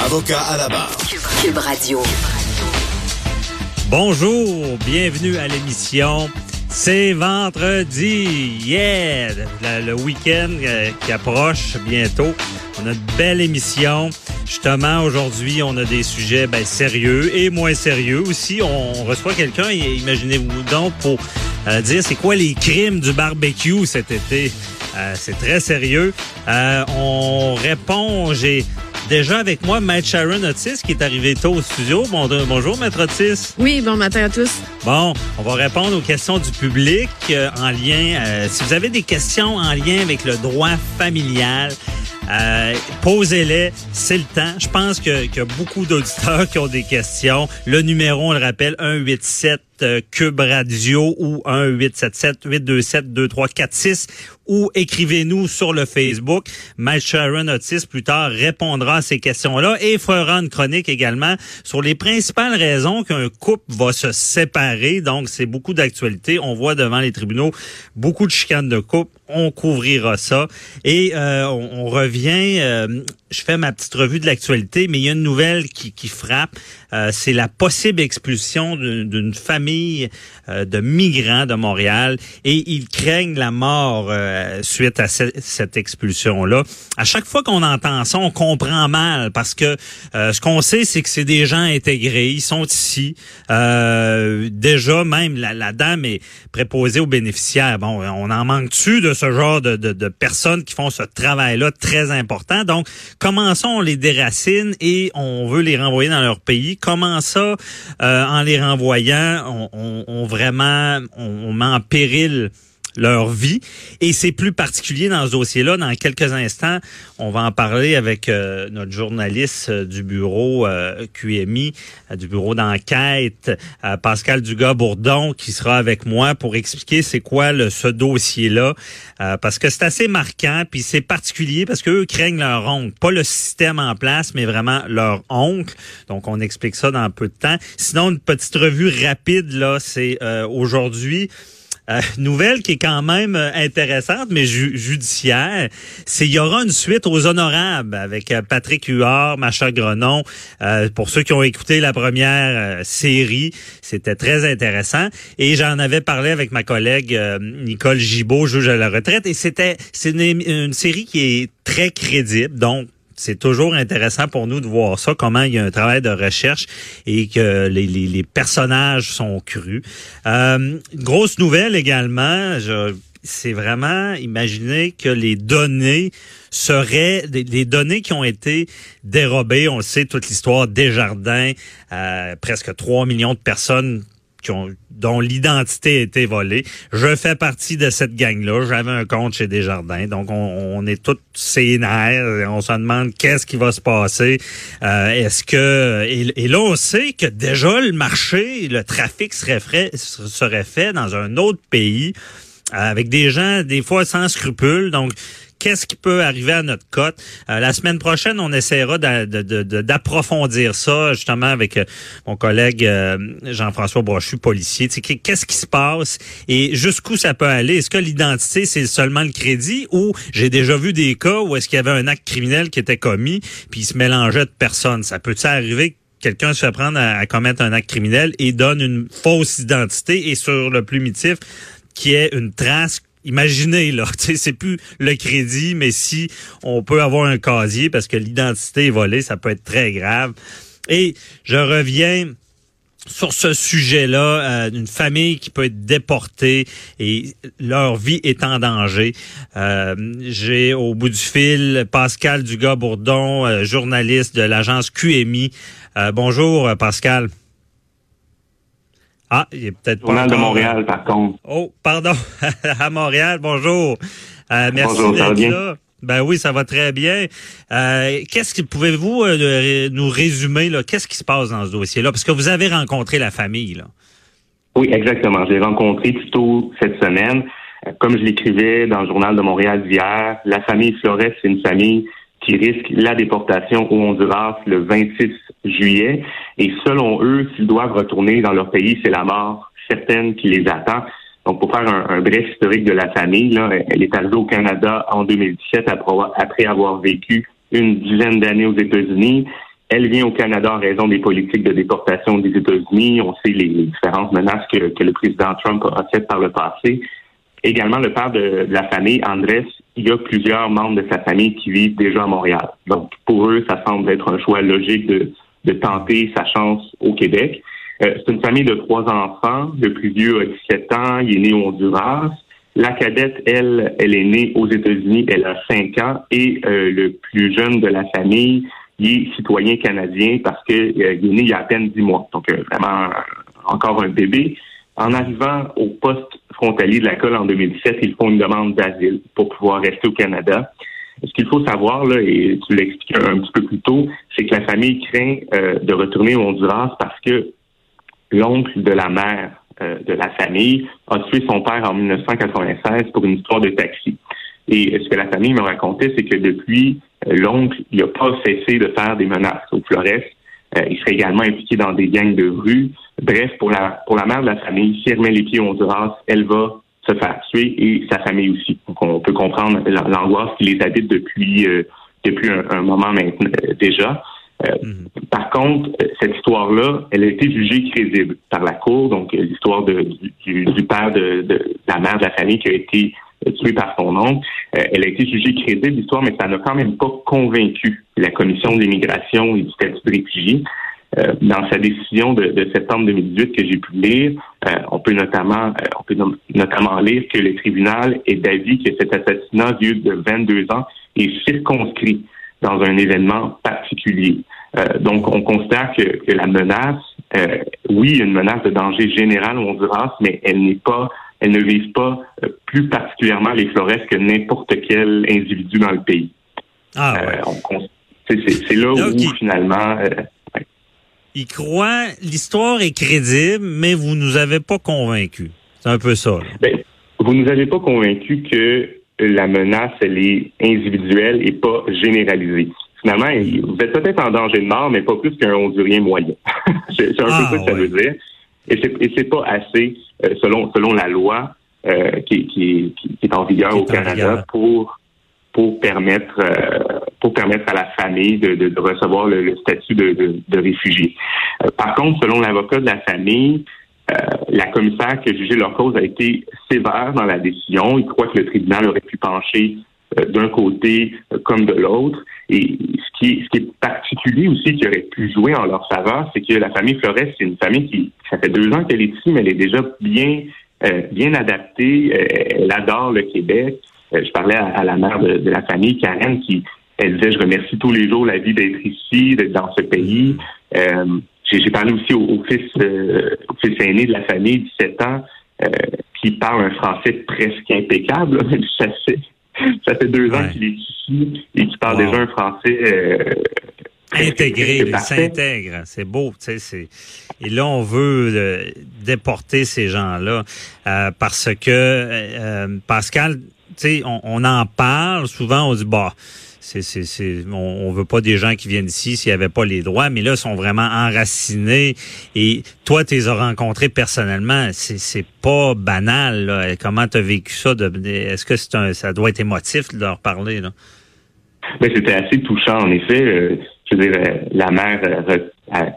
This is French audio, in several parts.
Avocat à la barre. Cube Radio. Bonjour, bienvenue à l'émission. C'est vendredi, yeah! Le, le week-end euh, qui approche bientôt. On a une belle émission. Justement, aujourd'hui, on a des sujets ben, sérieux et moins sérieux aussi. On reçoit quelqu'un, imaginez-vous donc, pour euh, dire c'est quoi les crimes du barbecue cet été. Euh, c'est très sérieux. Euh, on répond, j'ai déjà avec moi Maître Sharon Otis qui est arrivé tôt au studio. Bon, bonjour, Maître Otis. Oui, bon matin à tous. Bon, on va répondre aux questions du public euh, en lien. euh, si vous avez des questions en lien avec le droit familial, euh, posez-les, c'est le temps. Je pense que- qu'il y a beaucoup d'auditeurs qui ont des questions. Le numéro, on le rappelle, 187 euh, Cube Radio ou 1-877-827-2346 ou écrivez-nous sur le Facebook. Mike Sharon Otis, plus tard, répondra à ces questions-là et fera une chronique également sur les principales raisons qu'un couple va se séparer. Donc, c'est beaucoup d'actualité. On voit devant les tribunaux beaucoup de chicanes de couple. On couvrira ça. Et euh, on, revient, euh, je fais ma petite revue de l'actualité, mais il y a une nouvelle qui, qui frappe. Euh, c'est la possible expulsion d'une d'une euh, de migrants de Montréal et ils craignent la mort euh, suite à ce- cette expulsion-là. À chaque fois qu'on entend ça, on comprend mal parce que euh, ce qu'on sait, c'est que c'est des gens intégrés, ils sont ici. Euh, déjà, même la, la dame est préposée aux bénéficiaires. Bon, on en manque-tu de ce genre de, de, de personnes qui font ce travail-là très important? Donc, commençons, on les déracine et on veut les renvoyer dans leur pays. Comment ça, euh, en les renvoyant, on, on- on vraiment, on met en péril leur vie. Et c'est plus particulier dans ce dossier-là. Dans quelques instants, on va en parler avec euh, notre journaliste euh, du bureau euh, QMI, euh, du bureau d'enquête, euh, Pascal Dugas-Bourdon, qui sera avec moi pour expliquer c'est quoi le, ce dossier-là. Euh, parce que c'est assez marquant, puis c'est particulier parce qu'eux craignent leur oncle. Pas le système en place, mais vraiment leur oncle. Donc, on explique ça dans peu de temps. Sinon, une petite revue rapide, là, c'est aujourd'hui... Euh, nouvelle qui est quand même euh, intéressante, mais ju- judiciaire, c'est il y aura une suite aux honorables avec euh, Patrick Huard, Macha Grenon. Pour ceux qui ont écouté la première série, c'était très intéressant. Et j'en avais parlé avec ma collègue Nicole Gibault, juge à la retraite, et c'était c'est une, une série qui est très crédible, donc c'est toujours intéressant pour nous de voir ça, comment il y a un travail de recherche et que les, les, les personnages sont crus. Euh, grosse nouvelle également, je- c'est vraiment imaginer que les données seraient des données qui ont été dérobées. On le sait, toute l'histoire des jardins, presque 3 millions de personnes dont l'identité a été volée. Je fais partie de cette gang-là. J'avais un compte chez Desjardins. Donc, on, est tous sénères. On se demande qu'est-ce qui va se passer. Euh, Est-ce que... Et, et là, on sait que déjà, le marché, le trafic serait fait, serait fait dans un autre pays avec des gens, des fois, sans scrupules. Donc, qu'est-ce qui peut arriver à notre cote. Euh, la semaine prochaine, on essaiera d'approfondir ça, justement, avec euh, mon collègue euh, Jean-François Brochu, policier. Qu'est-ce qui se passe et jusqu'où ça peut aller? Est-ce que l'identité, c'est seulement le crédit ou j'ai déjà vu des cas où est-ce qu'il y avait un acte criminel qui était commis puis il se mélangeait de personnes? Ça peut-il arriver que quelqu'un se fait prendre à, à commettre un acte criminel et donne une fausse identité et sur le plumitif, qui est une trace imaginez, là, c'est plus le crédit, mais si on peut avoir un casier parce que l'identité est volée, ça peut être très grave. Et je reviens sur ce sujet-là, euh, une famille qui peut être déportée et leur vie est en danger. Euh, j'ai au bout du fil Pascal Dugas-Bourdon, euh, journaliste de l'agence QMI. bonjour Pascal. Ah, il est peut-être pas. de Montréal, par contre. Oh, pardon. à Montréal, bonjour. merci d'être là. Ben oui, ça va très bien. Euh, qu'est-ce que pouvez-vous euh, nous résumer là? Qu'est-ce qui se passe dans ce dossier-là? Parce que vous avez rencontré la famille là. Oui, exactement. Je l'ai rencontré plus tôt cette semaine. Euh, comme je l'écrivais dans le journal de Montréal d'hier, la famille Flores, c'est une famille qui risque la déportation au Honduras le 26 juillet. Et selon eux, s'ils doivent retourner dans leur pays, c'est la mort certaine qui les attend. Donc, pour faire un, bref historique de la famille, là, elle est arrivée au Canada en 2017 après avoir vécu une dizaine d'années aux États-Unis. Elle vient au Canada en raison des politiques de déportation des États-Unis. On sait les, différentes menaces que, le président Trump a faites par le passé. Également, le père de, la famille, Andrés, il y a plusieurs membres de sa famille qui vivent déjà à Montréal. Donc, pour eux, ça semble être un choix logique de, de tenter sa chance au Québec. Euh, c'est une famille de trois enfants. Le plus vieux a 17 ans, il est né au Honduras. La cadette, elle, elle est née aux États-Unis, elle a 5 ans. Et euh, le plus jeune de la famille, il est citoyen canadien parce qu'il euh, est né il y a à peine 10 mois. Donc, vraiment, encore un bébé. En arrivant au poste frontalier de la colle en 2017, ils font une demande d'asile pour pouvoir rester au Canada. Ce qu'il faut savoir, là, et tu l'expliques un petit peu plus tôt, c'est que la famille craint de retourner au Honduras parce que l'oncle de la mère euh, de la famille a tué son père en 1996 pour une histoire de taxi. Et ce que la famille me racontait, c'est que depuis, euh, l'oncle, n'a pas cessé de faire des menaces aux Flores. Euh, il serait également impliqué dans des gangs de rue. Bref, pour la, pour la mère de la famille, si elle met les pieds au Honduras, elle va se faire tuer et sa famille aussi. Donc, on peut comprendre l'angoisse qui les habite depuis, depuis un, moment maintenant déjà. Euh, mhm. Par contre, cette histoire-là, elle a été jugée crédible par la Cour. Donc, l'histoire du, père de, la mère de la famille qui a été tué par son oncle, euh, elle a été jugée crédible, l'histoire, mais ça n'a quand même pas convaincu la Commission de l'immigration et du statut de réfugié. Euh, dans sa décision de, septembre 2018 que j'ai pu lire, on peut notamment on peut notamment lire que le tribunal est d'avis que cet assassinat vieux de 22 ans est circonscrit dans un événement particulier. Euh, donc, on considère que, que la menace, euh, oui, une menace de danger général au Honduras, mais elle n'est pas, elle ne vise pas euh, plus particulièrement les Flores que n'importe quel individu dans le pays. Ah, ouais. c'est là où finalement. Il croit, l'histoire est crédible, mais vous nous avez pas convaincus. C'est un peu ça. Ben, vous nous avez pas convaincus que la menace, elle est individuelle et pas généralisée finalement, vous êtes peut-être en danger de mort, mais pas plus qu'un Hondurien moyen. c'est un peu ah, ça que ça veut dire. Et c'est, pas assez, euh, selon, selon la loi euh, qui, qui, qui, est en vigueur au Canada, pour pour permettre euh, pour permettre à la famille de, de, recevoir le, statut de, de, de réfugié. par contre, selon l'avocat de la famille, la commissaire qui a jugé leur cause a été sévère dans la décision. Il croit que le tribunal aurait pu pencher d'un côté comme de l'autre. Et ce qui, ce qui est particulier aussi, qui aurait pu jouer en leur faveur, c'est que la famille Flores, c'est une famille qui, ça fait deux ans qu'elle est ici, mais elle est déjà bien, euh, bien adaptée. Euh, elle adore le Québec. Euh, je parlais à, la mère de, la famille, Karen, qui elle disait, je remercie tous les jours la vie d'être ici, d'être dans ce pays. J'ai parlé aussi au, fils, au fils aîné de la famille, 17 ans, qui parle un français presque impeccable. ça, ça fait deux ans qu'il est ici et qu'il parle déjà un français. Euh, Intégré, il s'intègre, c'est beau, tu sais, et là on veut euh, déporter ces gens-là euh, parce que Pascal, tu sais, on, on, en parle souvent, on dit bah c'est, c'est, c'est, on, on veut pas des gens qui viennent ici s'il y avait pas les droits, mais là, ils sont vraiment enracinés. Et toi, tu les as rencontrés personnellement. C'est, c'est pas banal. Là. Comment tu as vécu ça? De, est-ce que c'est un, ça doit être émotif de leur parler? Là? Ben, c'était assez touchant, en effet. Euh, je veux dire, euh, la mère euh,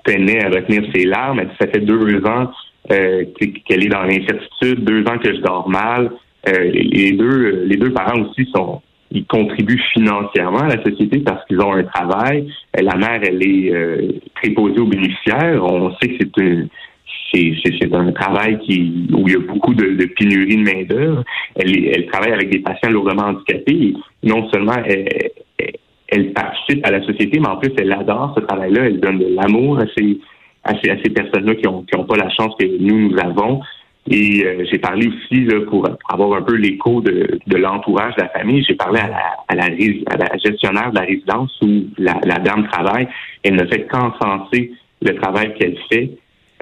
tenait à retenir ses larmes. Elle ça fait deux ans qu'elle est dans l'incertitude, deux ans que je dors mal. les deux les deux parents aussi sont ils contribuent financièrement à la société parce qu'ils ont un travail. La mère, elle est préposée aux bénéficiaires. On sait que c'est c'est un travail qui où il y a beaucoup de, de pénurie de main d'œuvre. Elle, elle travaille avec des patients lourdement handicapés. non seulement elle, elle, participe à la société, mais en plus elle adore ce travail-là. Elle donne de l'amour à ces à ces, personnes-là qui ont qui ont pas la chance que nous nous avons. Et euh, j'ai parlé aussi là, pour, avoir un peu l'écho de, de l'entourage de la famille. J'ai parlé à la, à la, à la gestionnaire de la résidence où la, la dame travaille. Elle ne fait qu'encenser le travail qu'elle fait.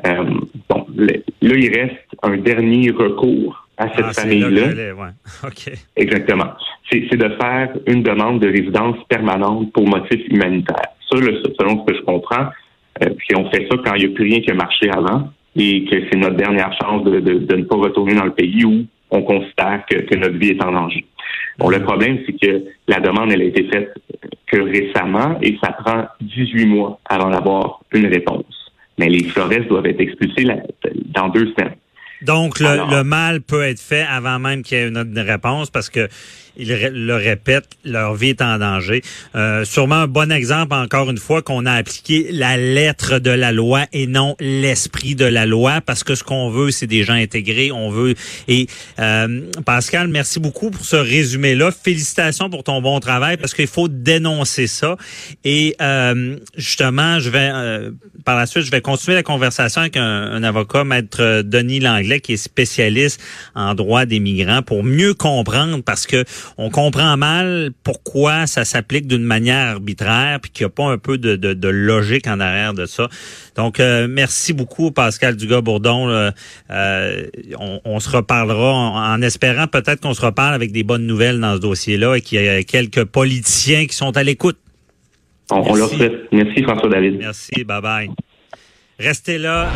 Euh, bon, là, il reste un dernier recours à cette ah, famille-là. Ouais. Exactement. C'est de faire une demande de résidence permanente pour motif humanitaire. Ça, selon ce que je comprends, euh, puis on fait ça quand il n'y a plus rien qui a marché avant et que c'est notre dernière chance de, de, de, ne pas retourner dans le pays où on considère que, que notre vie est en danger. Bon, le problème, c'est que la demande, elle a été faite que récemment et ça prend 18 mois avant d'avoir une réponse mais les florestes doivent être expulsées dans deux semaines. Donc, le, mal peut être fait avant même qu'il y ait une réponse parce que ils le répètent, leur vie est en danger. Euh, sûrement un bon exemple, encore une fois, qu'on a appliqué la lettre de la loi et non l'esprit de la loi, parce que ce qu'on veut, c'est des gens intégrés. On veut. Et euh, Pascal, merci beaucoup pour ce résumé-là. Félicitations pour ton bon travail, parce qu'il faut dénoncer ça. Et euh, justement, je vais par la suite, je vais continuer la conversation avec un, un avocat, maître Denis Langlais, qui est spécialiste en droit des migrants, pour mieux comprendre, parce que on comprend mal pourquoi ça s'applique d'une manière arbitraire, puis qu'il n'y a pas un peu de, de, logique en arrière de ça. Donc, euh, merci beaucoup, Pascal Dugas-Bourdon. Euh, on, se reparlera en, espérant peut-être qu'on se reparle avec des bonnes nouvelles dans ce dossier-là et qu'il y a quelques politiciens qui sont à l'écoute. On, on leur Merci, François-David. Merci, bye-bye. Restez là.